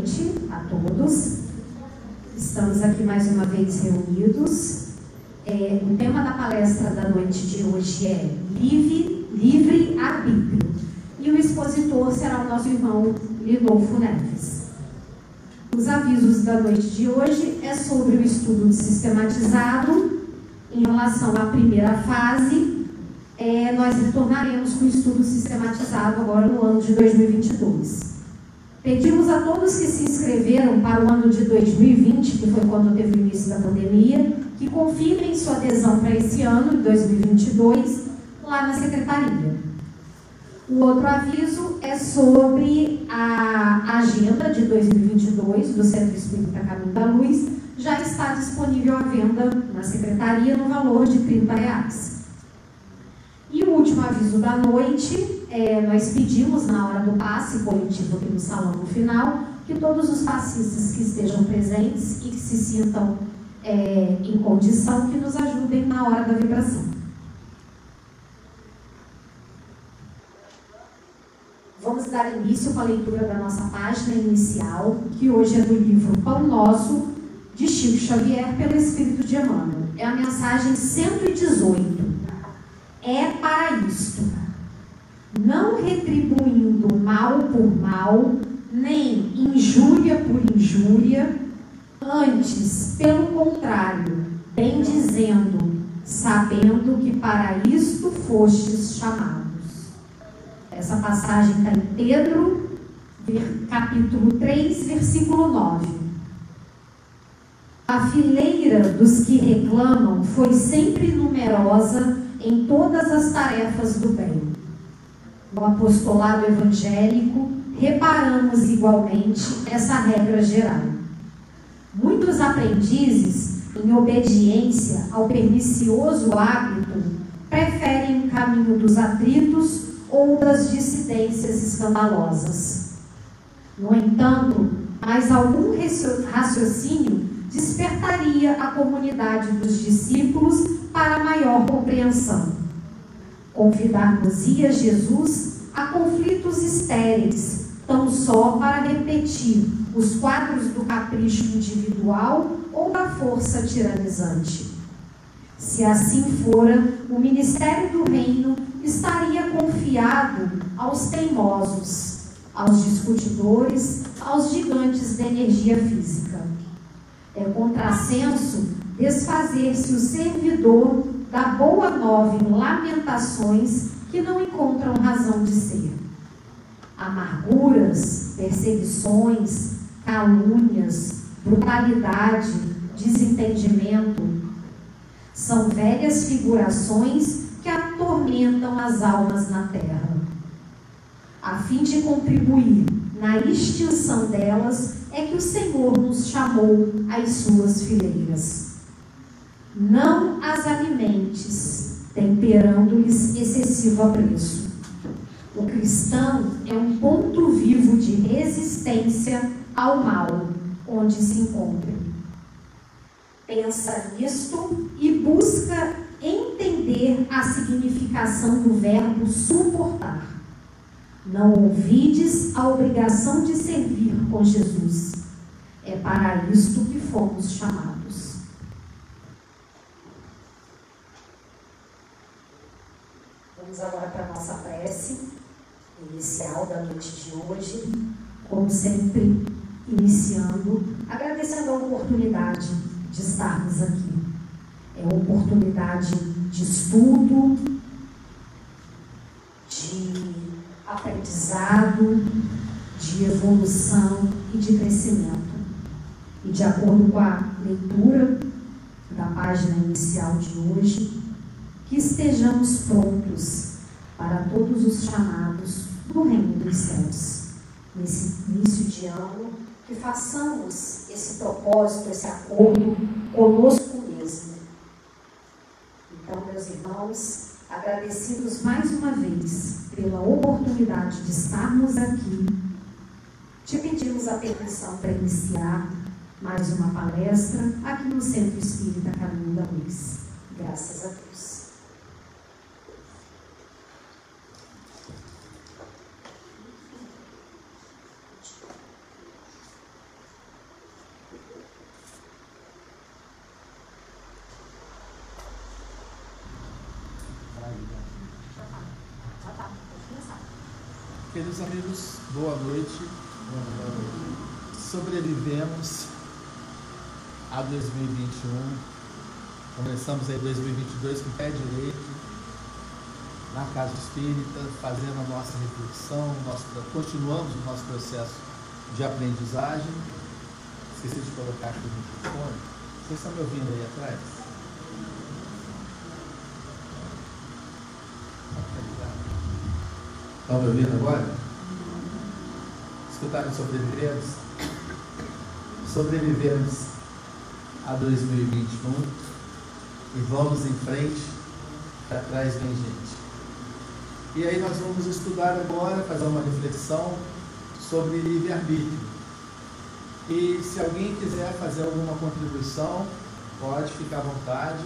Noite a todos. Estamos aqui mais uma vez reunidos. É, o tema da palestra da noite de hoje é Livre, Livre Arbítrio. E o expositor será o nosso irmão Lidolfo Neves. Os avisos da noite de hoje é sobre o estudo sistematizado em relação à primeira fase. É, nós retornaremos com o estudo sistematizado agora no ano de 2022. Pedimos a todos que se inscreveram para o ano de 2020, que foi quando teve o início da pandemia, que confirmem sua adesão para esse ano, de 2022, lá na secretaria. O outro aviso é sobre a agenda de 2022 do Centro Espírita Caminho da Luz. Já está disponível à venda na secretaria no valor de 30 reais. E o último aviso da noite, é, nós pedimos na hora do passe coletivo aqui no salão no final, que todos os passistas que estejam presentes e que se sintam é, em condição, que nos ajudem na hora da vibração. Vamos dar início com a leitura da nossa página inicial, que hoje é do livro Pão Nosso, de Chico Xavier, pelo Espírito de Emmanuel. É a mensagem 118 é para isto, não retribuindo mal por mal, nem injúria por injúria, antes, pelo contrário, bem dizendo, sabendo que para isto fostes chamados. Essa passagem está em Pedro, capítulo 3, versículo 9. A fileira dos que reclamam foi sempre numerosa em todas as tarefas do bem. No apostolado evangélico, reparamos igualmente essa regra geral. Muitos aprendizes, em obediência ao pernicioso hábito, preferem o caminho dos atritos ou das dissidências escandalosas. No entanto, mais algum raciocínio despertaria a comunidade dos discípulos para maior compreensão. Convidar-nos-ia Jesus a conflitos estéreis, tão só para repetir os quadros do capricho individual ou da força tiranizante. Se assim fora, o ministério do reino estaria confiado aos teimosos, aos discutidores, aos gigantes da energia física. É contrassenso desfazer-se o servidor da boa nova em lamentações que não encontram razão de ser. Amarguras, perseguições, calúnias, brutalidade, desentendimento são velhas figurações que atormentam as almas na terra. A fim de contribuir na extinção delas, é que o Senhor nos chamou às suas fileiras não as alimentes, temperando-lhes excessivo apreço. O cristão é um ponto vivo de resistência ao mal onde se encontra. Pensa nisto e busca entender a significação do verbo suportar. Não ouvides a obrigação de servir com Jesus. É para isto que fomos chamados. Vamos agora para a nossa prece inicial da noite de hoje. Como sempre, iniciando, agradecendo a oportunidade de estarmos aqui. É uma oportunidade de estudo, de aprendizado, de evolução e de crescimento. E de acordo com a leitura da página inicial de hoje, que estejamos prontos para todos os chamados do reino dos céus. Nesse início de ano, que façamos esse propósito, esse acordo conosco mesmo. Então, meus irmãos, agradecidos mais uma vez pela oportunidade de estarmos aqui, te pedimos a permissão para iniciar mais uma palestra aqui no Centro Espírita Caminho da Luz. Graças a Deus. Queridos amigos, boa noite. Sobrevivemos a 2021. Começamos aí 2022 com pé direito na Casa Espírita, fazendo a nossa reflexão, nosso, continuamos o nosso processo de aprendizagem. Esqueci de colocar aqui o microfone. Vocês estão me ouvindo aí atrás? Estão me ouvindo agora? Escutaram sobrevivemos? Sobrevivemos a 2021 e vamos em frente, para trás vem gente. E aí nós vamos estudar agora, fazer uma reflexão sobre livre-arbítrio. E se alguém quiser fazer alguma contribuição, pode ficar à vontade,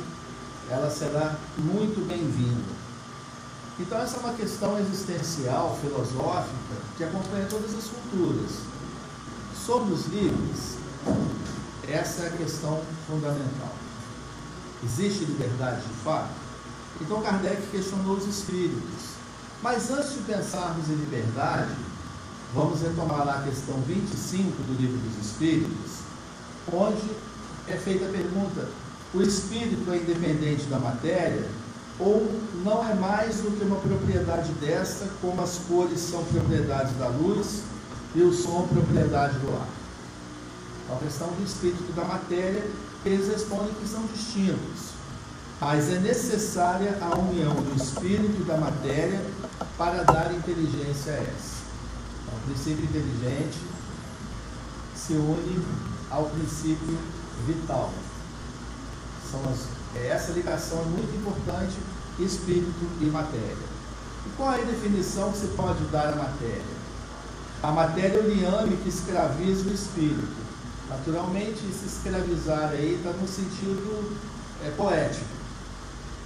ela será muito bem-vinda. Então, essa é uma questão existencial, filosófica, que acompanha todas as culturas. Sobre os livros, essa é a questão fundamental. Existe liberdade de fato? Então, Kardec questionou os espíritos. Mas antes de pensarmos em liberdade, vamos retomar lá a questão 25 do Livro dos Espíritos, onde é feita a pergunta: o espírito é independente da matéria? Ou não é mais do que uma propriedade desta, como as cores são propriedades da luz e o som propriedade do ar. A questão do espírito e da matéria, eles respondem que são distintos, mas é necessária a união do espírito e da matéria para dar inteligência a essa. Então, o princípio inteligente se une ao princípio vital. São as essa ligação é muito importante, espírito e matéria. E qual é a definição que você pode dar à matéria? A matéria é o liame que escraviza o espírito. Naturalmente, se escravizar aí está no sentido é, poético.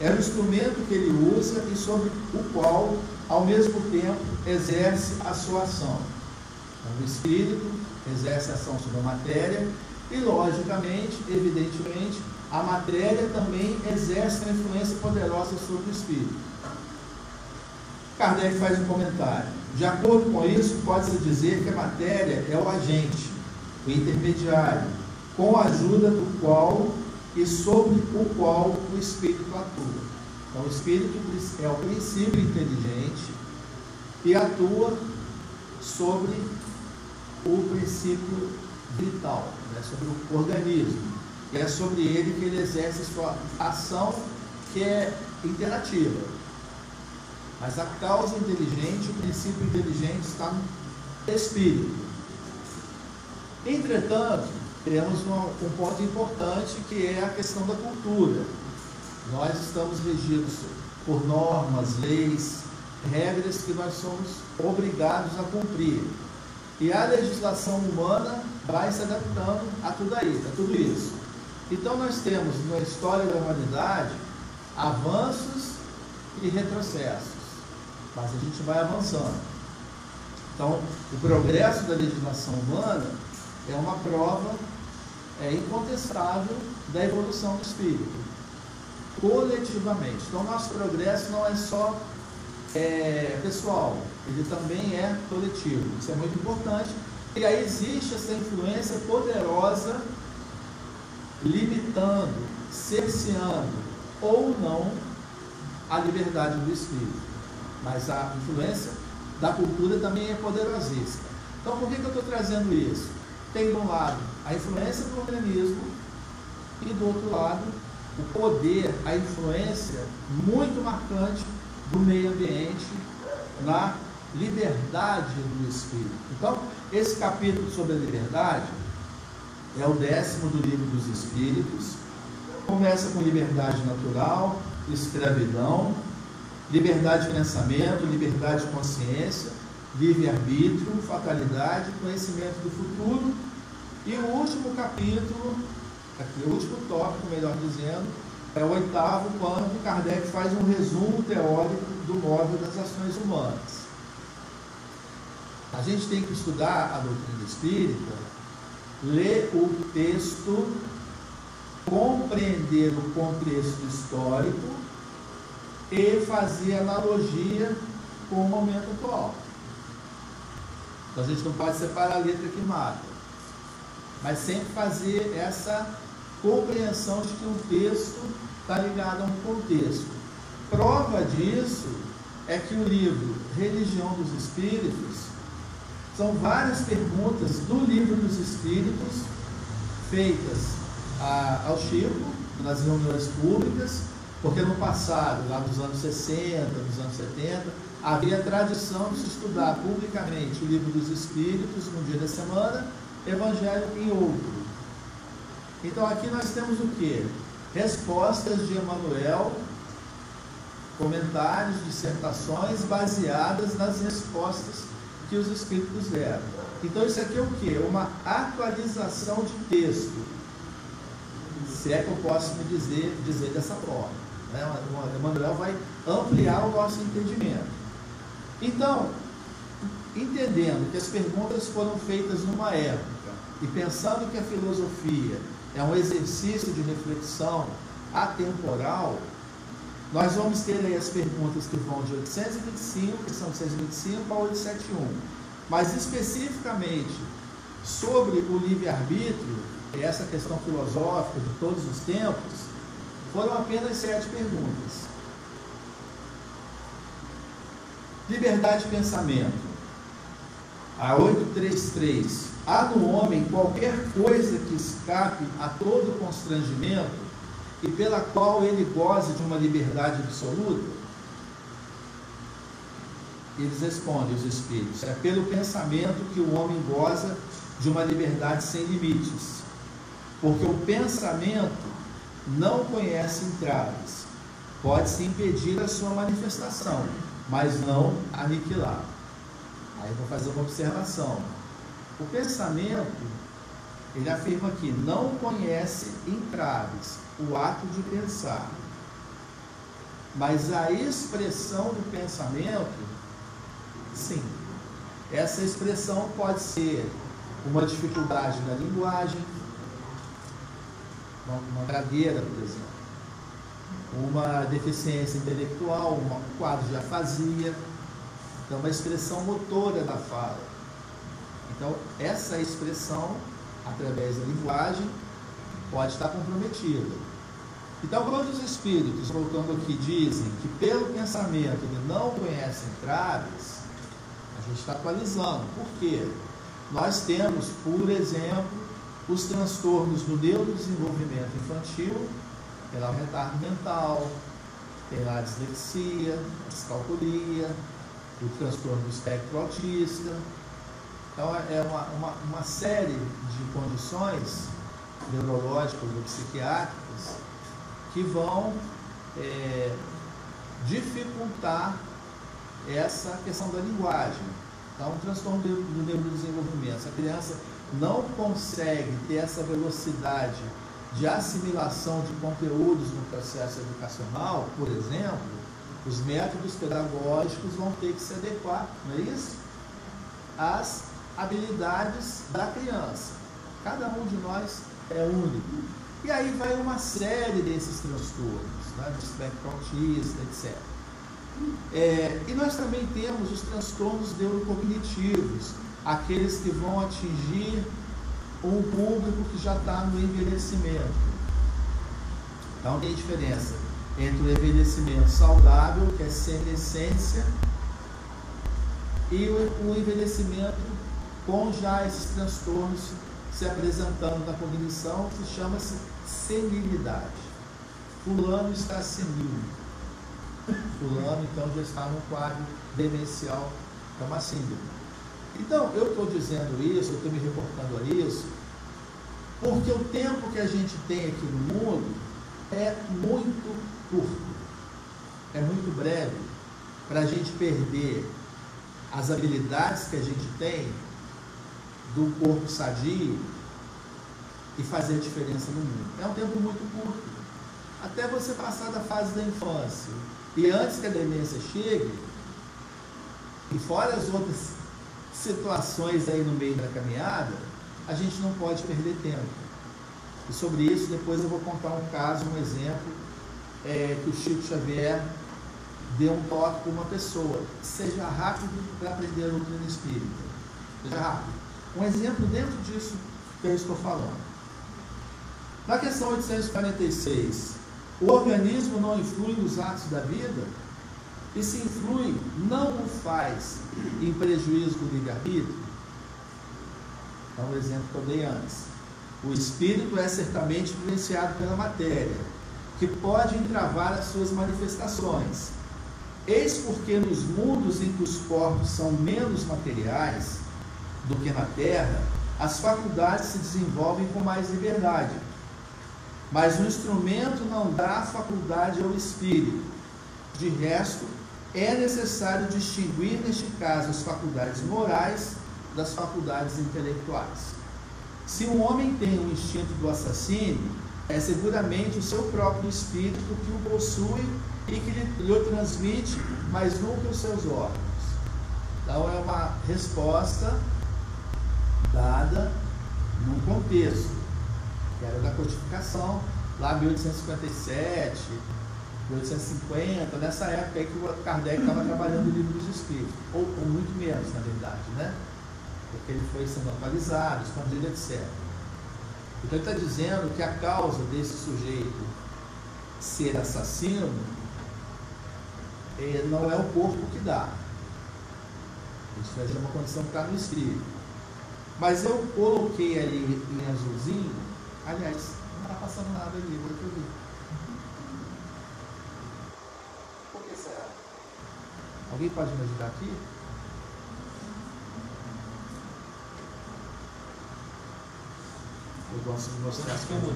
É o instrumento que ele usa e sobre o qual, ao mesmo tempo, exerce a sua ação. Então, o espírito exerce a ação sobre a matéria e, logicamente, evidentemente, a matéria também exerce uma influência poderosa sobre o espírito. Kardec faz um comentário. De acordo com isso, pode-se dizer que a matéria é o agente, o intermediário, com a ajuda do qual e sobre o qual o espírito atua. Então, o espírito é o princípio inteligente e atua sobre o princípio vital, né, sobre o organismo. E é sobre ele que ele exerce sua ação que é interativa. Mas a causa inteligente, o princípio inteligente está no espírito. Entretanto, temos um, ponto importante que é a questão da cultura. Nós estamos regidos por normas, leis, regras que nós somos obrigados a cumprir. E a legislação humana vai se adaptando a tudo aí, a tudo isso. Então nós temos na história da humanidade avanços e retrocessos, mas a gente vai avançando. Então, o progresso da legislação humana é uma prova é, incontestável da evolução do espírito, coletivamente. Então, nosso progresso não é só é, pessoal, ele também é coletivo. Isso é muito importante. E aí existe essa influência poderosa limitando, cerceando ou não a liberdade do espírito. Mas a influência da cultura também é poderosíssima. Então, por que, que eu estou trazendo isso? Tem de um lado a influência do organismo e do outro lado o poder, a influência muito marcante do meio ambiente na liberdade do espírito. Então, esse capítulo sobre a liberdade é o décimo do livro dos Espíritos. Começa com liberdade natural, escravidão, liberdade de pensamento, liberdade de consciência, livre-arbítrio, fatalidade, conhecimento do futuro. E o último capítulo, aqui, o último tópico, melhor dizendo, é o oitavo, quando Kardec faz um resumo teórico do móvel das ações humanas. A gente tem que estudar a doutrina espírita ler o texto, compreender o contexto histórico e fazer analogia com o momento atual. Então a gente não pode separar a letra que mata. Mas sempre fazer essa compreensão de que um texto está ligado a um contexto. Prova disso é que o livro Religião dos Espíritos são várias perguntas do livro dos Espíritos feitas a, ao Chico nas reuniões públicas, porque no passado, lá nos anos 60, nos anos 70, havia tradição de se estudar publicamente o livro dos Espíritos num dia da semana, Evangelho em outro. Então aqui nós temos o que? Respostas de Emmanuel, comentários, dissertações baseadas nas respostas que os Espíritos deram. Então isso aqui é o que? Uma atualização de texto. Se é que eu posso me dizer, dizer dessa forma. Né? Emmanuel vai ampliar o nosso entendimento. Então, entendendo que as perguntas foram feitas numa época e pensando que a filosofia é um exercício de reflexão atemporal, nós vamos ter aí as perguntas que vão de 825, que são 625, a 871. Mas especificamente sobre o livre-arbítrio, essa questão filosófica de todos os tempos, foram apenas sete perguntas. Liberdade de pensamento. A 833. Há no homem qualquer coisa que escape a todo constrangimento e pela qual ele goze de uma liberdade absoluta? Eles respondem, os espíritos, é pelo pensamento que o homem goza de uma liberdade sem limites. Porque o pensamento não conhece entraves, pode-se impedir a sua manifestação, mas não aniquilar. Aí vou fazer uma observação. O pensamento, ele afirma que não conhece entraves, o ato de pensar. Mas a expressão do pensamento, sim. Essa expressão pode ser uma dificuldade na linguagem, uma, gradeira, por exemplo, uma deficiência intelectual, um quadro de afasia, então uma expressão motora da fala. Então, essa expressão, através da linguagem, pode estar comprometida. Então, quando os espíritos, voltando aqui, dizem que pelo pensamento ele não conhece entraves, a gente está atualizando. Por quê? Nós temos, por exemplo, os transtornos do neurodesenvolvimento infantil, pela retardo mental, pela dislexia, a descalculia, o transtorno do espectro autista. Então, é uma, uma, uma série de condições neurológicas ou psiquiátricas que vão é, dificultar essa questão da linguagem. Então, um transtorno do neurodesenvolvimento. Essa criança não consegue ter essa velocidade de assimilação de conteúdos no processo educacional, por exemplo, os métodos pedagógicos vão ter que se adequar, não é isso? Às habilidades da criança. Cada um de nós é único. E aí vai uma série desses transtornos, né, do espectro autista, etc. É, e nós também temos os transtornos neurocognitivos, aqueles que vão atingir um público que já está no envelhecimento. Então tem diferença entre o envelhecimento saudável, que é senescência, e o, o envelhecimento com já esses transtornos se apresentando na cognição, que chama-se senilidade. Fulano está senil. Fulano, então, já está num quadro demencial, é uma síndrome. Então, eu estou dizendo isso, eu estou me reportando a isso, porque o tempo que a gente tem aqui no mundo é muito curto, é muito breve, para a gente perder as habilidades que a gente tem do corpo sadio e fazer diferença no mundo. É um tempo muito curto. Até você passar da fase da infância. E antes que a demência chegue, e fora as outras situações aí no meio da caminhada, a gente não pode perder tempo. E sobre isso, depois eu vou contar um caso, um exemplo, é, que o Chico Xavier deu um toque para uma pessoa. Seja rápido para aprender a doutrina espírita. Seja rápido. Um exemplo dentro disso que eu estou falando. Na questão 846, o organismo não influi nos atos da vida? E se influi, não o faz em prejuízo do livre-arbítrio? Então, o exemplo que eu dei antes. O espírito é certamente influenciado pela matéria, que pode entravar as suas manifestações. Eis porque nos mundos em que os corpos são menos materiais do que na Terra, as faculdades se desenvolvem com mais liberdade. Mas o instrumento não dá faculdade ao espírito. De resto, é necessário distinguir, neste caso, as faculdades morais das faculdades intelectuais. Se um homem tem o instinto do assassínio, é seguramente o seu próprio espírito que o possui e que lhe, lhe transmite, mas nunca os seus órgãos. Então é uma resposta dada num contexto, que era da codificação, lá 1857, 1850, nessa época aí que o Kardec estava trabalhando o livro dos Espíritos, ou, ou muito menos, na verdade, né? Porque ele foi sendo atualizado, escondido, etc. Então ele está dizendo que a causa desse sujeito ser assassino não é o corpo que dá. Isso é uma condição que está no espírito. Mas eu coloquei ali em azulzinho, aliás, não está passando nada ali, agora que eu vi. Por que será? Alguém pode me ajudar aqui? Eu gosto de mostrar as coisas.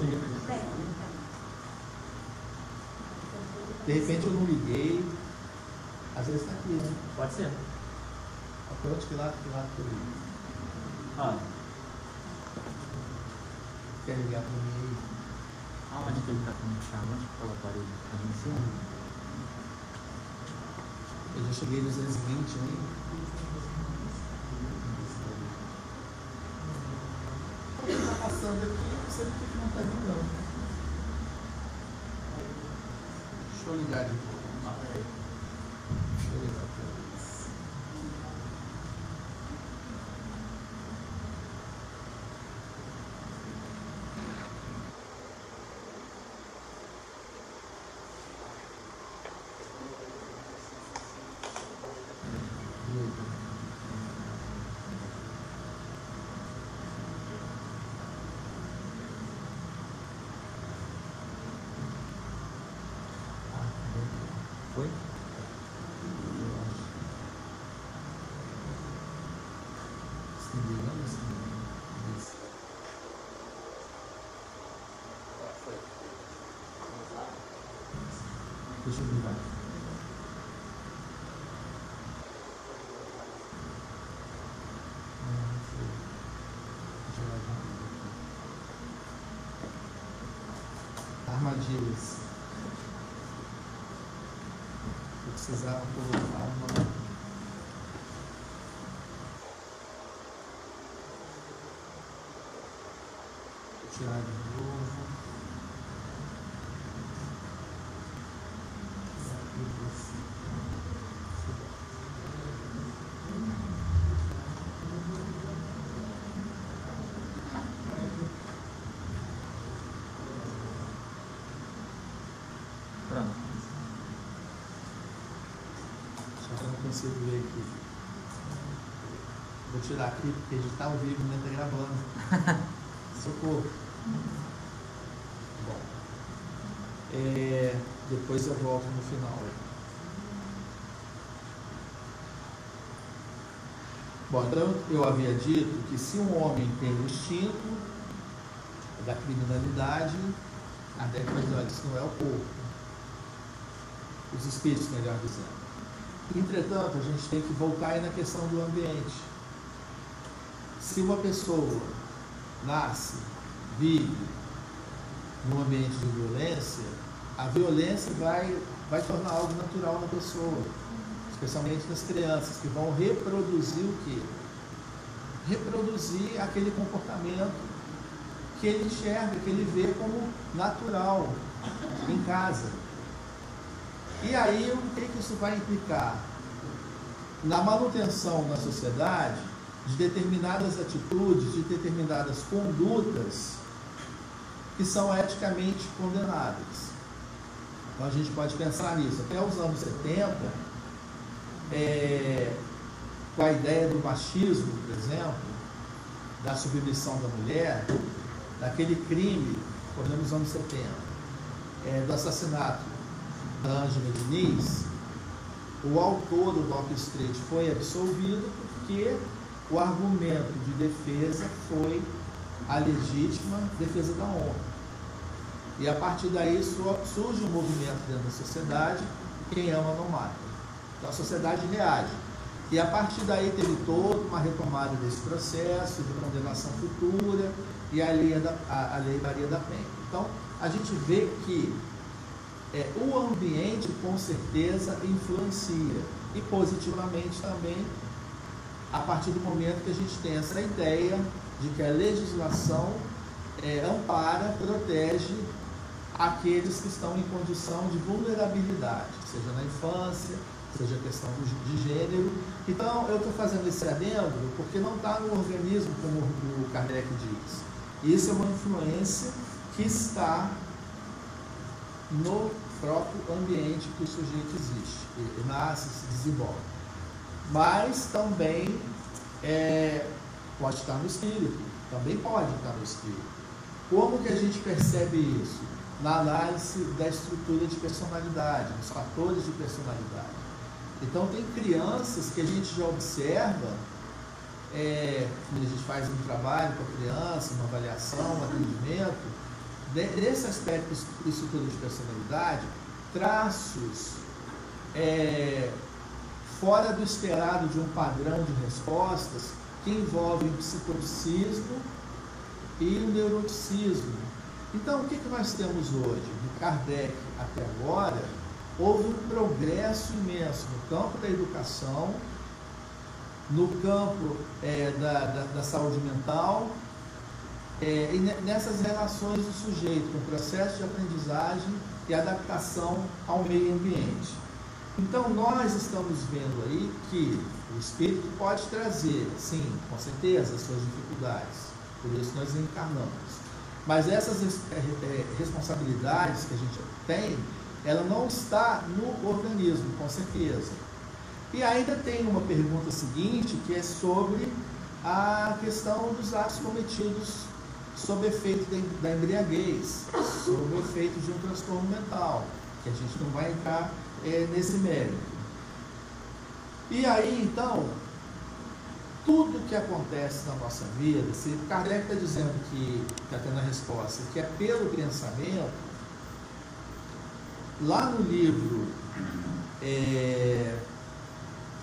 De repente eu não liguei. Às vezes está aqui, né? Pode ser. Pronto, que lado, que lado que eu? Ah, Quer ligar para mim aí? aonde que ele a chave? Onde que aquela parede? Tá em cima? Eu já cheguei nos 220 aí. O que está passando aqui? Eu não sei por que não vindo, não. Deixa eu ligar de novo. Ah, peraí. Deixa eu ligar para eles. Foi? Deixa eu. Armadilhas. Eu precisava colocar uma. Vou tirar de novo. Pronto. Só que eu não consigo ver aqui. Vou tirar aqui porque editar ao vivo não está gravando. Socorro. Bom. É, depois eu volto no final. Bom, então eu havia dito que se um homem tem o instinto da criminalidade, a década de olha, isso não é o corpo. Os espíritos, melhor dizendo. Entretanto, a gente tem que voltar aí na questão do ambiente. Se uma pessoa nasce, vive num ambiente de violência, a violência vai, vai tornar algo natural na pessoa, especialmente nas crianças, que vão reproduzir o quê? Reproduzir aquele comportamento que ele enxerga, que ele vê como natural em casa. E aí, o que, que isso vai implicar? Na manutenção na sociedade de determinadas atitudes, de determinadas condutas que são eticamente condenáveis. Então a gente pode pensar nisso. Até os anos 70, é, com a ideia do machismo, por exemplo, da submissão da mulher, daquele crime, ocorreu nos anos 70, é, do assassinato Ângela Diniz, o autor do golpe street foi absolvido porque o argumento de defesa foi a legítima defesa da honra. E a partir daí surge um movimento dentro da sociedade, quem ama não mata. Então a sociedade reage. E a partir daí teve toda uma retomada desse processo de condenação futura e a lei, da, a, a lei Maria da Penha. Então a gente vê que é, o ambiente com certeza influencia e positivamente também a partir do momento que a gente tem essa ideia de que a legislação é, ampara, protege aqueles que estão em condição de vulnerabilidade, seja na infância, seja questão de gênero. Então, eu estou fazendo esse adendo porque não está no organismo, como o Kardec diz. Isso é uma influência que está no próprio ambiente que o sujeito existe, ele nasce, se desenvolve. Mas também é, pode estar no espírito, também pode estar no espírito. Como que a gente percebe isso? Na análise da estrutura de personalidade, dos fatores de personalidade. Então tem crianças que a gente já observa, é, quando a gente faz um trabalho com a criança, uma avaliação, um atendimento, nesse aspecto de estrutura de personalidade, traços é, fora do esperado de um padrão de respostas que envolvem o psicoticismo e o neuroticismo. Então, o que, que nós temos hoje? De Kardec até agora, houve um progresso imenso no campo da educação, no campo é, da, da, da saúde mental, é, e nessas relações do sujeito com o processo de aprendizagem e adaptação ao meio ambiente. Então nós estamos vendo aí que o espírito pode trazer, sim, com certeza, as suas dificuldades. Por isso nós encarnamos. Mas essas é, é, responsabilidades que a gente tem, ela não está no organismo, com certeza. E ainda tem uma pergunta seguinte, que é sobre a questão dos atos cometidos sob efeito da embriaguez, sob efeito de um transtorno mental, que a gente não vai entrar é, nesse mérito. E aí, então, tudo que acontece na nossa vida, se Kardec está dizendo que está tendo a resposta, que é pelo pensamento, lá no livro é,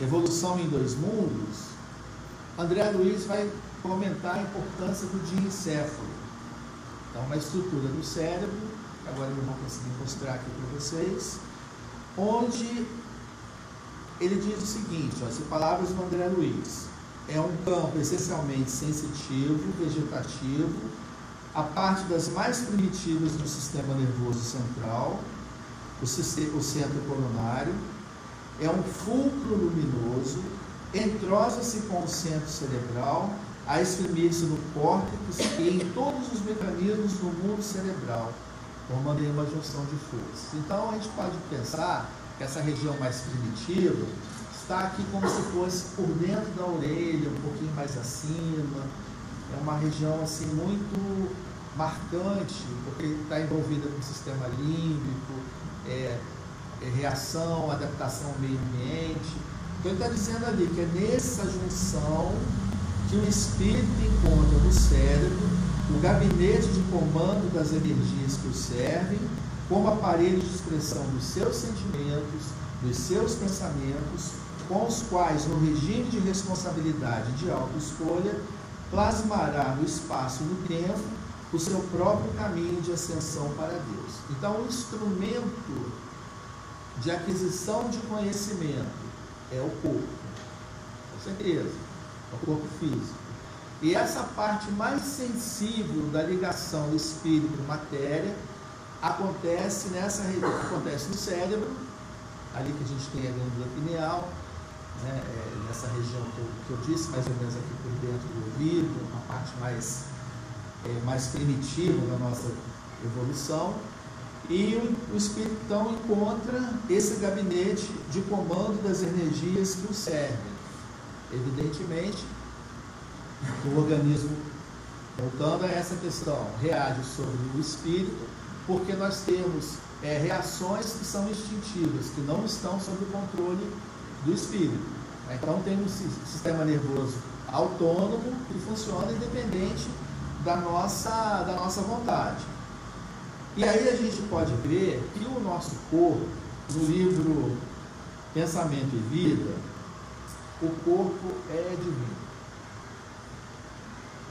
Evolução em Dois Mundos, André Luiz vai comentar a importância do diencéfalo. Então, uma estrutura do cérebro, agora eu vou conseguir mostrar aqui para vocês, onde ele diz o seguinte, essas palavras do André Luiz, é um campo essencialmente sensitivo, vegetativo, a parte das mais primitivas do sistema nervoso central, o, o centro coronário, é um fulcro luminoso, entrosa-se com o centro cerebral a exprimir-se no córtex e em todos os mecanismos do mundo cerebral, formando uma junção de forças. Então a gente pode pensar que essa região mais primitiva está aqui como se fosse por dentro da orelha, um pouquinho mais acima. É uma região assim muito marcante, porque está envolvida com o sistema límbico, é, é reação, adaptação ao meio ambiente. Então ele está dizendo ali que é nessa junção que o espírito encontra no cérebro o gabinete de comando das energias que o servem, como aparelho de expressão dos seus sentimentos, dos seus pensamentos, com os quais, no regime de responsabilidade de autoescolha, plasmará no espaço e no tempo o seu próprio caminho de ascensão para Deus. Então, o instrumento de aquisição de conhecimento é o corpo, com certeza ao corpo físico. E essa parte mais sensível da ligação espírito-matéria acontece nessa acontece no cérebro, ali que a gente tem a glândula pineal, né, é, nessa região que eu, que eu, disse, mais ou menos aqui por dentro do ouvido, uma parte mais, é, mais primitiva da nossa evolução. E o, o espírito então encontra esse gabinete de comando das energias que o servem. Evidentemente, o organismo, voltando a essa questão, reage sobre o espírito, porque nós temos é, reações que são instintivas, que não estão sob o controle do espírito. Então tem um sistema nervoso autônomo que funciona independente da nossa, da nossa vontade. E aí a gente pode ver que o nosso corpo, no livro Pensamento e Vida, o corpo é divino.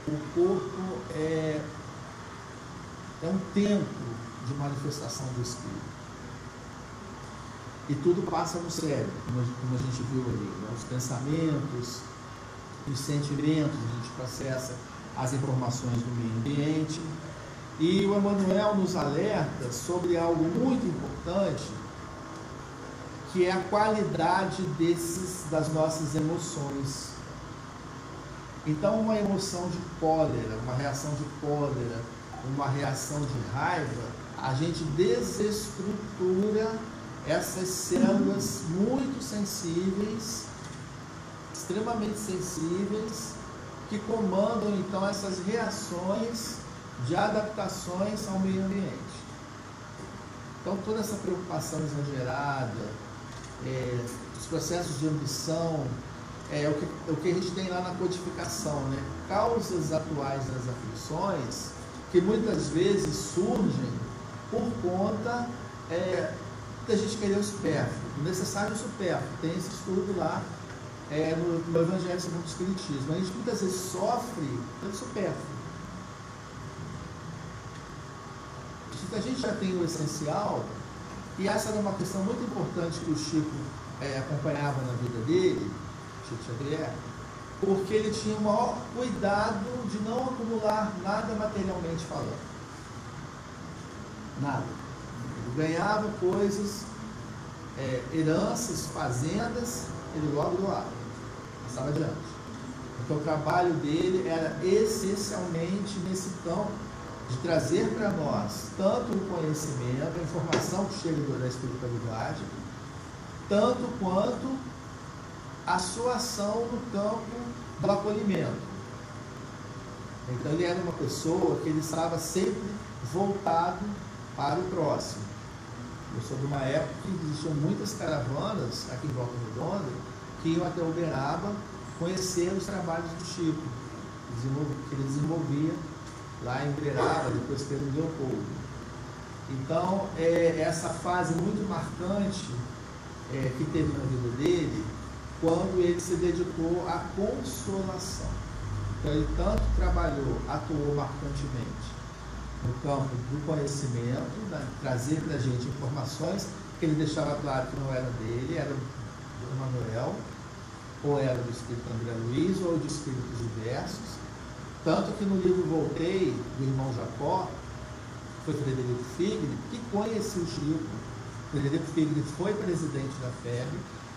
O corpo é, é um templo de manifestação do Espírito. E tudo passa no cérebro, como a gente viu ali. Né? Os pensamentos, os sentimentos, a gente processa as informações do meio ambiente. E o Emmanuel nos alerta sobre algo muito importante, que é a qualidade desses, das nossas emoções. Então, uma emoção de cólera, uma reação de cólera, uma reação de raiva, a gente desestrutura essas células muito sensíveis, extremamente sensíveis, que comandam então essas reações de adaptações ao meio ambiente. Então toda essa preocupação exagerada, é, os processos de ambição, é, o, que, é o que a gente tem lá na codificação, né? causas atuais das aflições que muitas vezes surgem por conta é, da gente querer o supérfluo, o necessário e o supérfluo. Tem esse estudo lá é, no, no, Evangelho segundo o Espiritismo. A gente muitas vezes sofre pelo supérfluo. A gente já tem o essencial, e essa era uma questão muito importante que o Chico é, acompanhava na vida dele, Chico Xavier, porque ele tinha o maior cuidado de não acumular nada materialmente falando. Nada. Ele ganhava coisas, é, heranças, fazendas, ele logo doava. Passava adiante. Então o trabalho dele era essencialmente nesse campo de trazer para nós tanto o conhecimento, a informação que chega da espiritualidade, tanto quanto a sua ação no campo do acolhimento. Então ele era uma pessoa que ele estava sempre voltado para o próximo. Eu sou de uma época que existiam muitas caravanas aqui em Volta Redonda que iam até Uberaba conhecer os trabalhos do Chico, que ele desenvolvia lá em Uberaba, depois Pedro Leopoldo. Então, é essa fase muito marcante é, que teve na vida dele, quando ele se dedicou à consolação. Então, ele tanto trabalhou, atuou marcantemente no campo do conhecimento, né, trazer para a gente informações que ele deixava claro que não era dele, era do Manuel, ou era do Espírito André Luiz, ou de espíritos diversos. Tanto que no livro Voltei, do irmão Jacó, foi Frederico Figli, que conheceu o Chico. Frederico Figli foi presidente da FEB,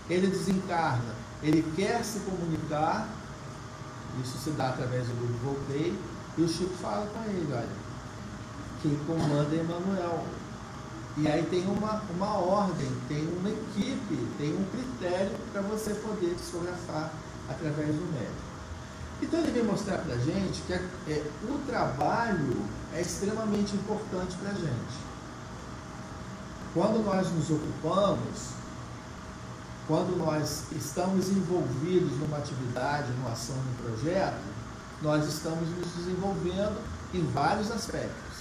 ele desencarna, ele quer se comunicar, isso se dá através do livro Voltei, e o Chico fala com ele, olha, quem comanda é Emmanuel. E aí tem uma, uma ordem, tem uma equipe, tem um critério para você poder psicografar através do médico. Então ele vem mostrar para a gente que é, é, o trabalho é extremamente importante para a gente. Quando nós nos ocupamos, quando nós estamos envolvidos numa atividade, numa ação, num projeto, nós estamos nos desenvolvendo em vários aspectos.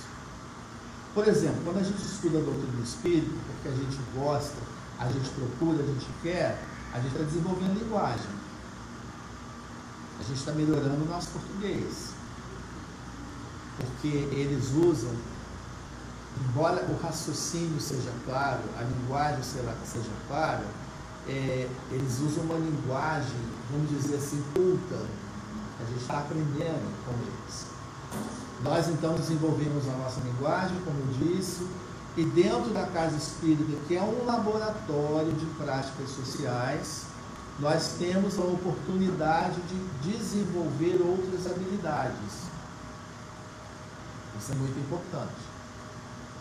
Por exemplo, quando a gente estuda a doutrina do Espírito, porque a gente gosta, a gente procura, a gente quer, a gente está desenvolvendo linguagem. A gente está melhorando o nosso português. Porque eles usam, embora o raciocínio seja claro, a linguagem seja clara, é, eles usam uma linguagem, vamos dizer assim, culta. A gente está aprendendo com eles. Nós então desenvolvemos a nossa linguagem, como eu disse, e dentro da Casa Espírita, que é um laboratório de práticas sociais, nós temos a oportunidade de desenvolver outras habilidades. Isso é muito importante.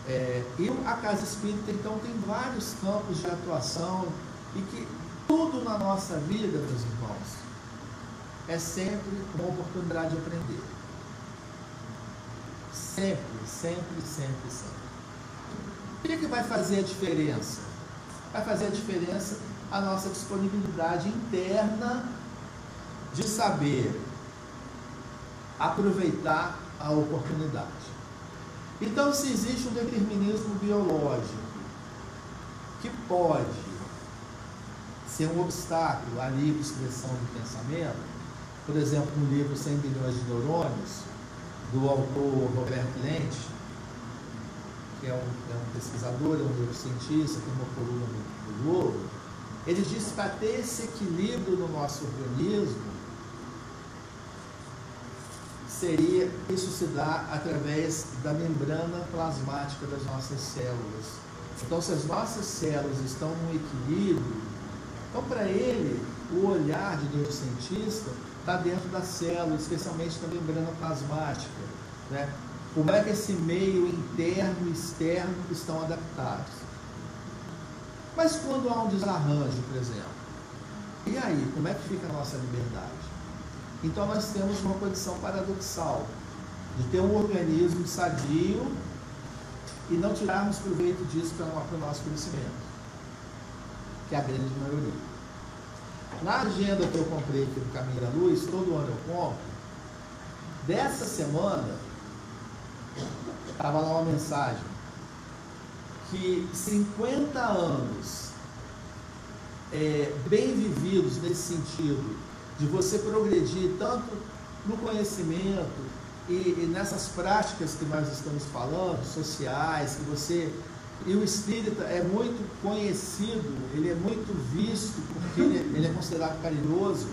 É, e a Casa Espírita, então, tem vários campos de atuação e que tudo na nossa vida, meus irmãos, é sempre uma oportunidade de aprender. Sempre, sempre, sempre, sempre. O que, é que vai fazer a diferença? Vai fazer a diferença a nossa disponibilidade interna de saber aproveitar a oportunidade. Então, se existe um determinismo biológico que pode ser um obstáculo à livre expressão do pensamento, por exemplo, no livro 100 bilhões de neurônios, do autor Roberto Lente, que é um, é um pesquisador, é um neurocientista, tem uma coluna no, no Globo, ele diz que para ter esse equilíbrio no nosso organismo, seria isso se dá através da membrana plasmática das nossas células. Então, se as nossas células estão no equilíbrio, então para ele, o olhar de neurocientista está dentro da célula, especialmente da membrana plasmática. Né? Como é que esse meio interno e externo estão adaptados? Mas quando há um desarranjo, por exemplo, e aí, como é que fica a nossa liberdade? Então nós temos uma condição paradoxal de ter um organismo sadio e não tirarmos proveito disso para o nosso conhecimento, que é a grande maioria. Na agenda que eu comprei aqui do Caminho da Luz, todo ano eu compro, dessa semana, estava lá uma mensagem que 50 anos é, bem vividos nesse sentido, de você progredir tanto no conhecimento e, e nessas práticas que nós estamos falando, sociais, que você e o espírita é muito conhecido, ele é muito visto, porque ele, é, ele é considerado carinhoso.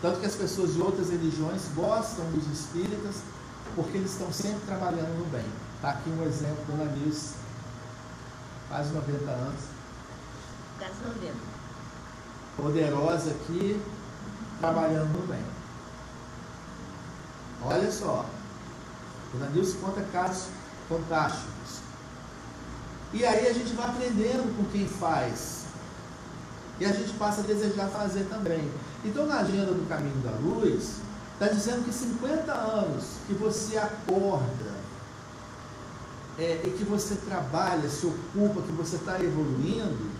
Tanto que as pessoas de outras religiões gostam dos espíritas, porque eles estão sempre trabalhando no bem. Está aqui um exemplo, Dona Nilce, quase 90 anos. Quase 90. Poderosa aqui, trabalhando bem. Olha só, Dona Nilce conta casos fantásticos. E aí a gente vai aprendendo com quem faz. E a gente passa a desejar fazer também. Então, na agenda do Caminho da Luz, está dizendo que 50 anos que você acorda, é, e que você trabalha, se ocupa, que você está evoluindo,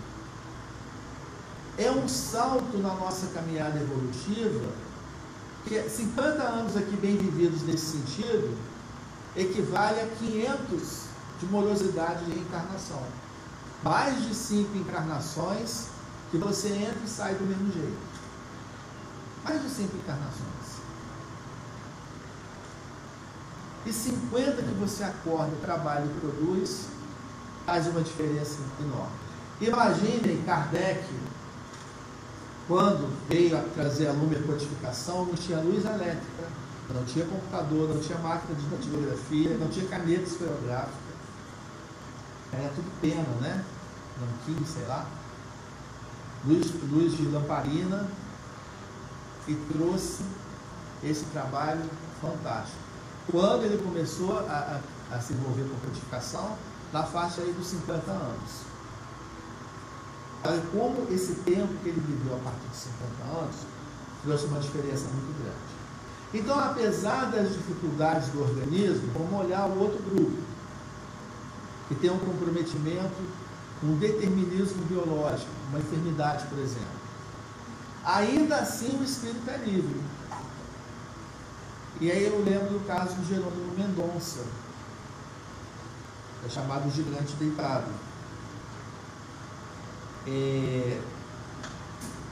é um salto na nossa caminhada evolutiva, que 50 anos aqui bem vividos nesse sentido, equivale a 500 de morosidade de reencarnação. Mais de cinco encarnações que você entra e sai do mesmo jeito. Mais de cinco encarnações. E 50 que você acorda, trabalha e produz, faz uma diferença enorme. Imaginem Kardec, quando veio a trazer a lume codificação, não tinha luz elétrica, não tinha computador, não tinha máquina de datilografia, não tinha caneta esferográfica era tudo pena, né? Nanquim, sei lá. Luz, luz de lamparina e trouxe esse trabalho fantástico. Quando ele começou a, a, a se envolver com codificação, na faixa aí dos 50 anos. Como esse tempo que ele viveu a partir de 50 anos trouxe uma diferença muito grande. Então, apesar das dificuldades do organismo, vamos olhar o outro grupo que tem um comprometimento com um determinismo biológico, uma enfermidade, por exemplo. Ainda assim o espírito é livre. E aí eu lembro do caso de Jerônimo Mendonça, é chamado gigante deitado. É,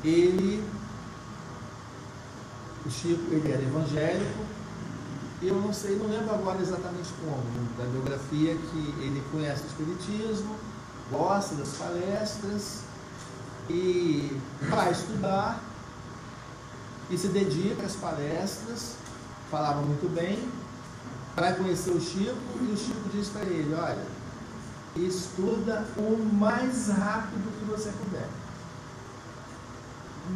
ele, o Chico, ele era evangélico, eu não sei, não lembro agora exatamente como, da biografia, que ele conhece o Espiritismo, gosta das palestras e vai estudar e se dedica às palestras, falava muito bem, vai conhecer o Chico e o Chico diz para ele, olha, estuda o mais rápido que você puder.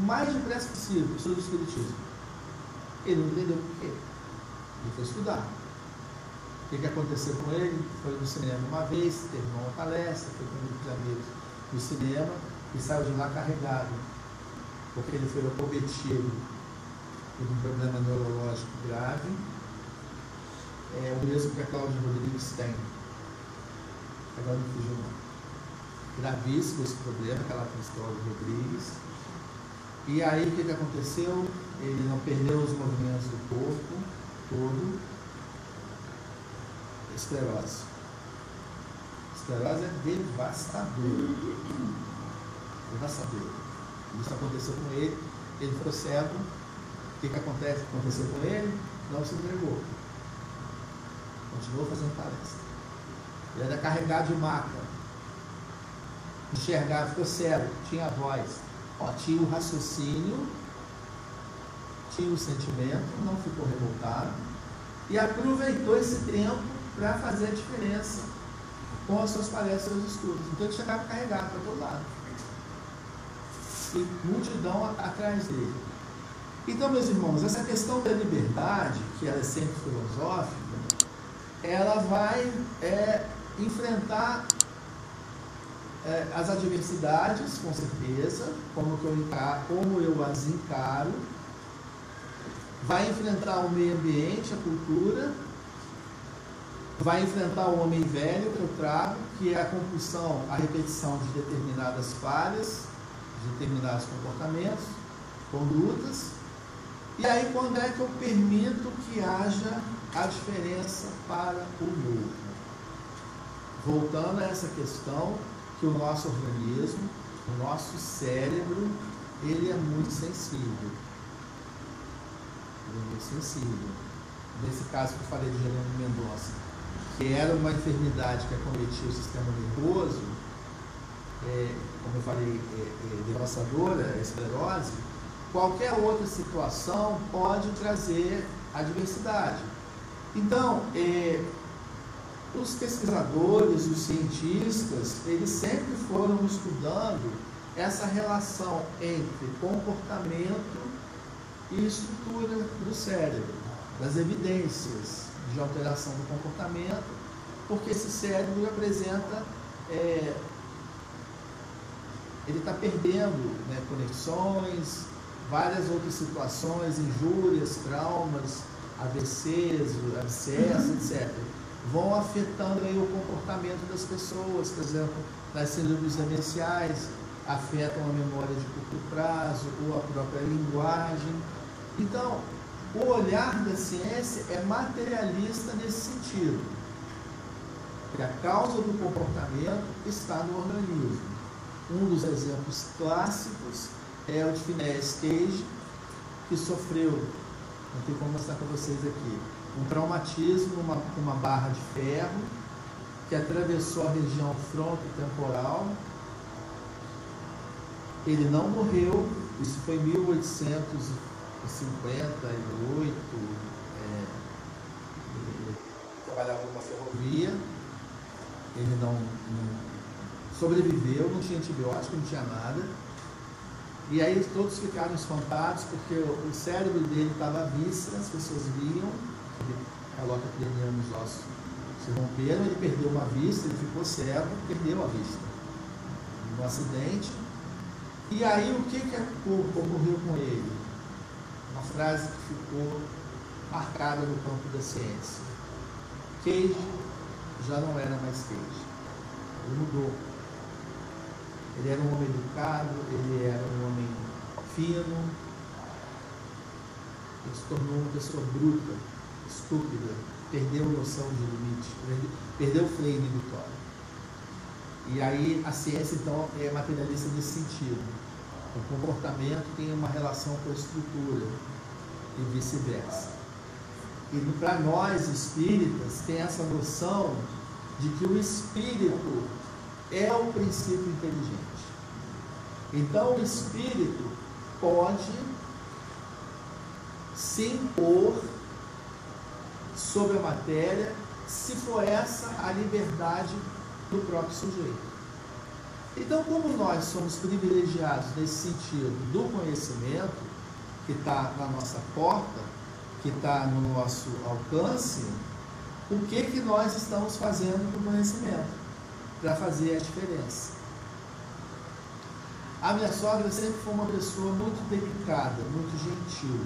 mais depressa possível sobre o Espiritismo. Ele não entendeu por quê. Ele foi estudar. O que, que aconteceu com ele? Foi no cinema uma vez, terminou uma palestra, foi com um amigos no cinema e saiu de lá carregado, porque ele foi acometido por um problema neurológico grave, é o mesmo que a Cláudia Rodrigues tem. Agora não fugiu não. Gravíssimo esse problema que ela tem, Cláudia Rodrigues. E aí o que, que aconteceu? Ele não perdeu os movimentos do corpo todo, esclerose. Esclerose é devastador. Devastador. Isso aconteceu com ele, ele ficou cego. O que, que acontece? Aconteceu com ele? Não se entregou. Continuou fazendo palestra. Ele era carregado de maca. Enxergava, ficou cego, tinha voz. Ó, tinha o raciocínio, tinha o sentimento, não ficou revoltado. E aproveitou esse tempo para fazer a diferença com as suas palestras e estudos. Então ele chegava carregado para todo lado. E multidão atrás dele. Então, meus irmãos, essa questão da liberdade, que ela é sempre filosófica, ela vai é, enfrentar é, as adversidades, com certeza, como, eu encaro, como eu as encaro, vai enfrentar o meio ambiente, a cultura, vai enfrentar o homem velho que eu trago, que é a compulsão, a repetição de determinadas falhas, de determinados comportamentos, condutas. E aí, quando é que eu permito que haja a diferença para o novo? Voltando a essa questão, que o nosso organismo, o nosso cérebro, ele é muito sensível. Ele é muito sensível. Nesse caso que eu falei de Jerônimo Mendonça, que era uma enfermidade que acometia o sistema nervoso, é, como eu falei, é, é, devastadora, esclerose, qualquer outra situação pode trazer adversidade. Então, é, os pesquisadores, os cientistas, eles sempre foram estudando essa relação entre comportamento e estrutura do cérebro, das evidências de alteração do comportamento, porque esse cérebro apresenta, é, ele está perdendo né, conexões, várias outras situações, injúrias, traumas, AVCs, abscessos, etc. Vão afetando aí o comportamento das pessoas, por exemplo, nas síndromes demenciais, afetam a memória de curto prazo ou a própria linguagem. Então, o olhar da ciência é materialista nesse sentido. Que a causa do comportamento está no organismo. Um dos exemplos clássicos é o de Phineas Cage, que sofreu, não tem como mostrar para vocês aqui, um traumatismo numa uma barra de ferro que atravessou a região frontotemporal. Ele não morreu, isso foi em 1800 58, é, trabalhava numa ferrovia, ele não, não, sobreviveu, não tinha antibiótico, não tinha nada. E aí todos ficaram espantados porque o, o cérebro dele estava à vista, as pessoas viam, a calota craniana os ossos se romperam, ele perdeu uma vista, ele ficou cego, perdeu a vista no acidente. E aí o que, que ocorreu com ele? uma frase que ficou marcada no campo da ciência. Cage já não era mais Cage. Ele mudou. Ele era um homem educado, ele era um homem fino, ele se tornou uma pessoa bruta, estúpida, perdeu noção de limite, perdeu o freio inibitório. E aí a ciência então é materialista nesse sentido. O comportamento tem uma relação com a estrutura e vice-versa. E para nós espíritas tem essa noção de que o espírito é o princípio inteligente. Então o espírito pode se impor sobre a matéria se for essa a liberdade do próprio sujeito. Então, como nós somos privilegiados nesse sentido do conhecimento, que está na nossa porta, que está no nosso alcance, o que, que nós estamos fazendo com o conhecimento para fazer a diferença? A minha sogra sempre foi uma pessoa muito delicada, muito gentil,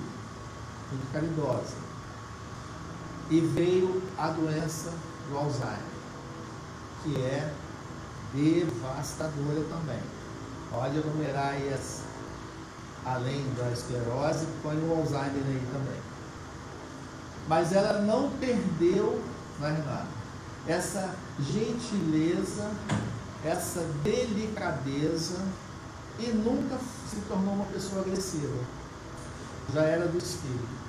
muito caridosa. E veio a doença do Alzheimer, que é devastadora também. Pode enumerar aí as, além da esclerose, põe o Alzheimer aí também. Mas ela não perdeu, não é, Renato? Essa gentileza, essa delicadeza e nunca se tornou uma pessoa agressiva. Já era do espírito.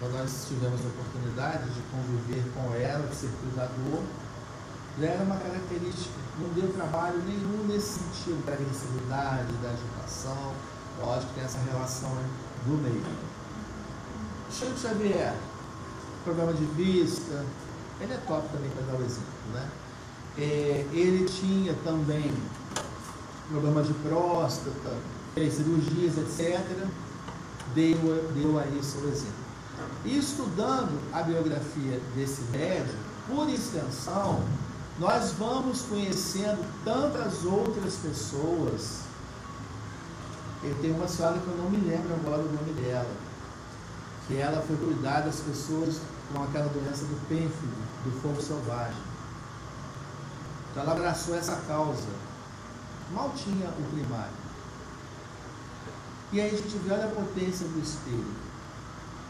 Quando nós tivemos a oportunidade de conviver com ela, de ser cuidador, era uma característica, não deu trabalho nenhum nesse sentido da agressividade, da agitação. Lógico que tem essa relação do meio. Chico Xavier, programa de vista, ele é top também para dar o exemplo, né? É, ele tinha também problema de próstata, cirurgias, etc. Deu, deu a isso o exemplo. Estudando a biografia desse médico, por extensão, nós vamos conhecendo tantas outras pessoas. Eu tenho uma senhora que eu não me lembro agora o nome dela, que ela foi cuidar das pessoas com aquela doença do pênfigo, do fogo selvagem. Então ela abraçou essa causa. Mal tinha o primário. E aí a gente vê olha a potência do Espírito.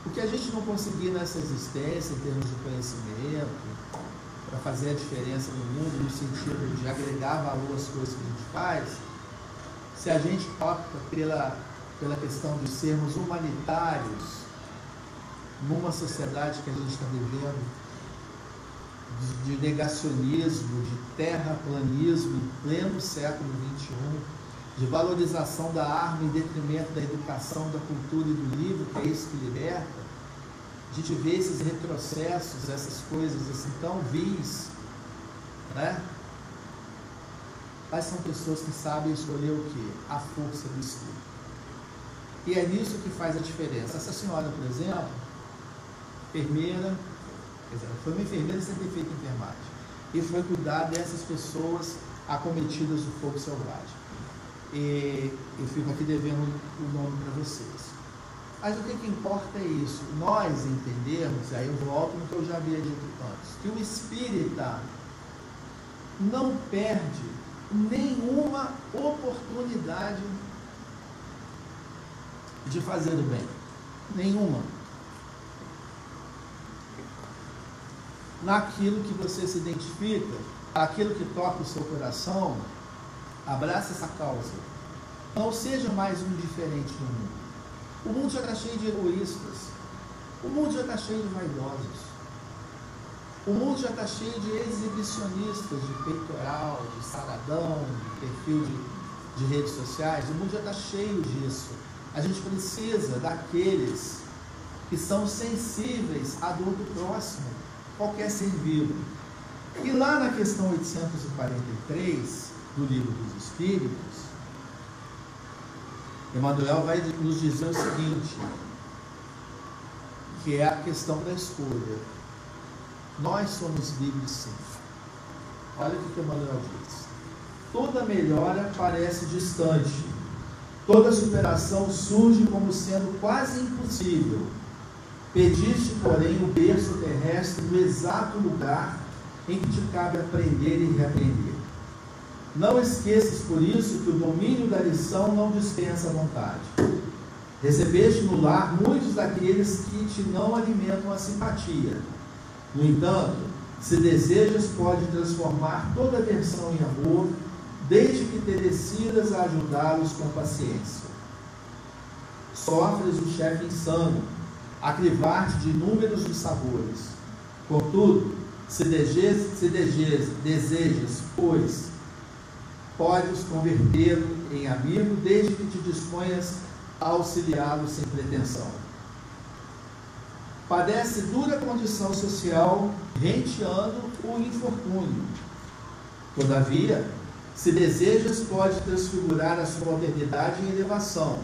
O que a gente não conseguir nessa existência, em termos de conhecimento, para fazer a diferença no mundo, no sentido de agregar valor às coisas que a gente faz, se a gente opta pela, pela questão de sermos humanitários, numa sociedade que a gente está vivendo, de, de negacionismo, de terraplanismo em pleno século XXI, de valorização da arma em detrimento da educação, da cultura e do livro, que é isso que liberta, a gente vê esses retrocessos, essas coisas assim tão vis, né? Mas são pessoas que sabem escolher o que? A força do Espírito. E é nisso que faz a diferença. Essa senhora, por exemplo, enfermeira, foi uma enfermeira sem ter feito enfermagem. E foi cuidar dessas pessoas acometidas do fogo selvagem. E eu fico aqui devendo o nome para vocês. Mas o que, que importa é isso, nós entendermos, aí eu volto no que eu já havia dito antes, que o espírita não perde nenhuma oportunidade de fazer o bem. Nenhuma. Naquilo que você se identifica, aquilo que toca o seu coração, Abraça essa causa. Não seja mais um diferente no mundo. O mundo já está cheio de egoístas. O mundo já está cheio de vaidosos. O mundo já está cheio de exibicionistas, de peitoral, de saradão, de perfil de, de redes sociais. O mundo já está cheio disso. A gente precisa daqueles que são sensíveis à dor do próximo, qualquer ser vivo. E lá na questão 843, do livro dos Espíritos, Emmanuel vai nos dizer o seguinte, que é a questão da escolha. Nós somos livres sim. Olha o que Emmanuel diz. Toda melhora parece distante. Toda superação surge como sendo quase impossível. Pediste, porém, o berço terrestre no exato lugar em que te cabe aprender e reaprender. Não esqueças, por isso, que o domínio da lição não dispensa a vontade. Recebeste no lar muitos daqueles que te não alimentam a simpatia. No entanto, se desejas, pode transformar toda aversão em amor, desde que te decidas a ajudá-los com paciência. Sofres o chefe insano, a crivar-te de inúmeros dos sabores. Contudo, se desejas, se desejas, desejas pois, podes convertê-lo em amigo, desde que te disponhas a auxiliá-lo sem pretensão. Padece dura condição social, renteando o infortúnio. Todavia, se desejas, pode transfigurar a sua modernidade em elevação,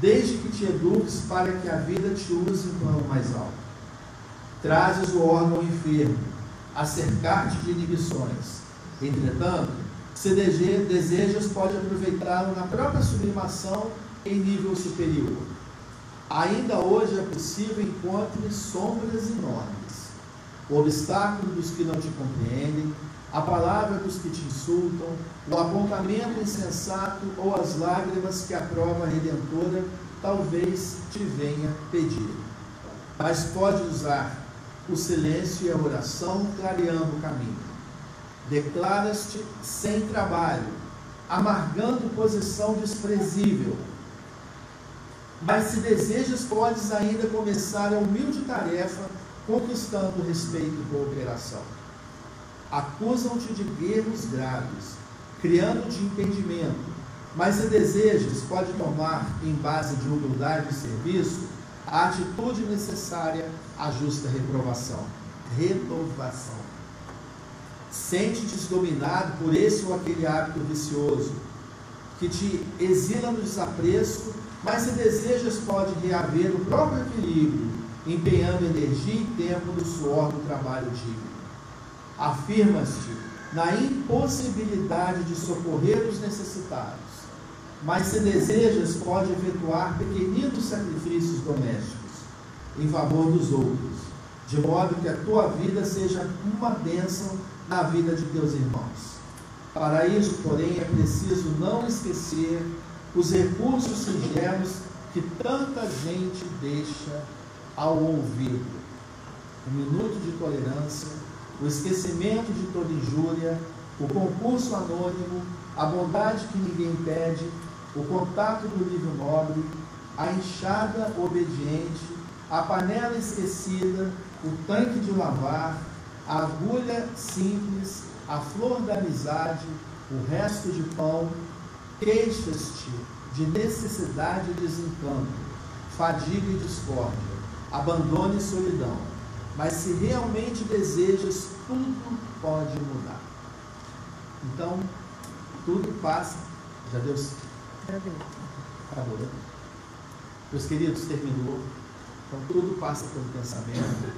desde que te eduques para que a vida te use em plano mais alto. Trazes o órgão enfermo, a cercar-te de inibições. Entretanto, se desejas, pode aproveitá-lo na própria sublimação em nível superior. Ainda hoje é possível encontrar sombras enormes, o obstáculo dos que não te compreendem, a palavra dos que te insultam, o apontamento insensato ou as lágrimas que a prova redentora talvez te venha pedir. Mas pode usar o silêncio e a oração clareando o caminho. Declaras-te sem trabalho, amargando posição desprezível. Mas se desejas, podes ainda começar a humilde tarefa, conquistando respeito e cooperação acusam-te de erros graves, criando-te impedimento. Mas se desejas, pode tomar, em base de humildade e serviço, a atitude necessária à justa reprovação. Renovação. Sente-te dominado por esse ou aquele hábito vicioso, que te exila no desapreço, mas se desejas, pode reaver o próprio equilíbrio, empenhando energia e tempo no suor do trabalho digno. Afirmas-te na impossibilidade de socorrer os necessitados, mas se desejas, pode efetuar pequeninos sacrifícios domésticos em favor dos outros, de modo que a tua vida seja uma bênção na vida de teus irmãos. Para isso, porém, é preciso não esquecer os recursos singelos que tanta gente deixa ao ouvido. Um minuto de tolerância o esquecimento de toda injúria, o concurso anônimo, a bondade que ninguém pede, o contato do livro nobre, a enxada obediente, a panela esquecida, o tanque de lavar, a agulha simples, a flor da amizade, o resto de pão, queixas-te de necessidade e desencanto, fadiga e discórdia, abandono e solidão mas se realmente desejas, tudo pode mudar. Então, tudo passa. Já deu? Acabou, né? Meus queridos, terminou. Então, tudo passa pelo pensamento,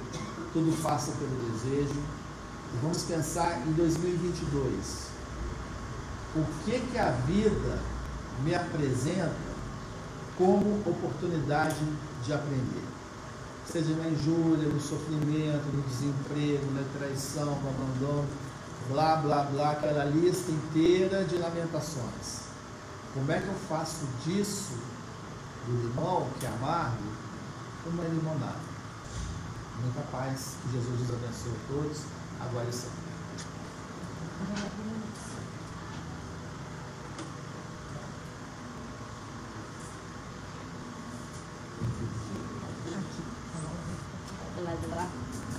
tudo passa pelo desejo. E vamos pensar em 2022. O que que a vida me apresenta como oportunidade de aprender? seja na injúria, no sofrimento, no desemprego, na traição, no abandono, blá, blá, blá, aquela lista inteira de lamentações. Como é que eu faço disso, do limão, que é amargo, uma limonada? Muita paz, que Jesus nos abençoe a todos, agora e sempre.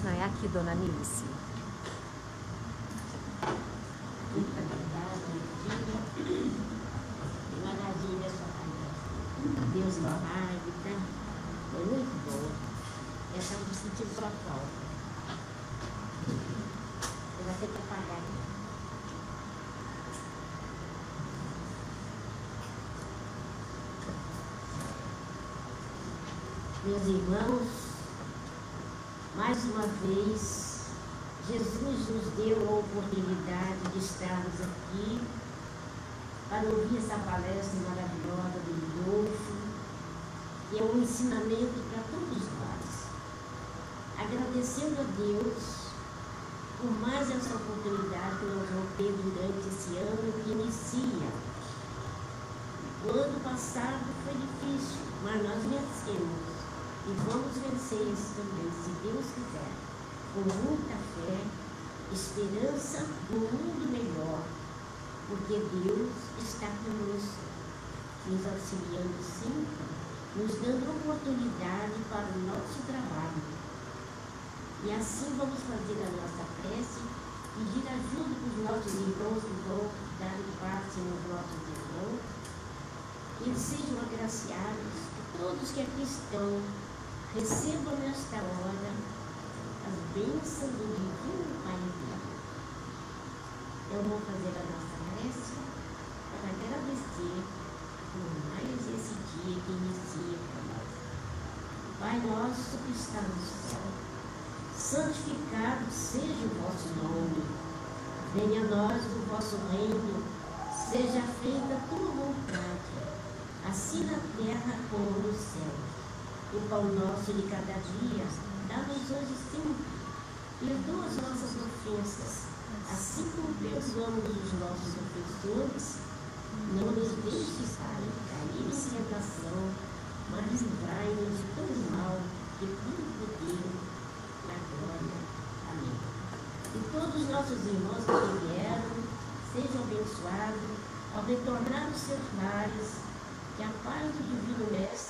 Não, é aqui, dona Nilce. Devagarzinho nessa família. Deus em paz, tá? Foi muito bom. Essa é um sentido protocolo. Você vai ter que apagar. Meus irmãos, mais uma vez, Jesus nos deu a oportunidade de estarmos aqui para ouvir essa palestra maravilhosa do Rodolfo, que é um ensinamento para todos nós. Agradecendo a Deus por mais essa oportunidade que nós vamos ter durante esse ano que inicia. O ano passado foi difícil, mas nós vencemos. E vamos vencer isso também, se Deus quiser, com muita fé, esperança do mundo melhor, porque Deus está conosco, nos auxiliando sempre, nos dando oportunidade para o nosso trabalho. E assim vamos fazer a nossa prece, pedir ajuda para os nossos irmãos que vão dar o passe nos nossos irmãos, que eles sejam agraciados, todos que aqui estão recebam nesta hora as bênçãos do Divino Pai Deus. Eu vou fazer a nossa prece para agradecer por mais esse dia que inicia para nós. Pai nosso que está no céu, santificado seja o vosso nome. Venha a nós o vosso reino, seja feita a tua vontade, assim na terra como no céu. O pão nosso de cada dia, dá-nos hoje sempre. Perdoa as nossas ofensas, assim como perdoamos os nossos ofensores. Não nos deixes cair em tentação, mas livrai-nos de todo mal, que tudo poder, na glória. Amém. E todos os nossos irmãos que vieram, sejam abençoados ao retornar aos seus lares, que a paz do Divino Mestre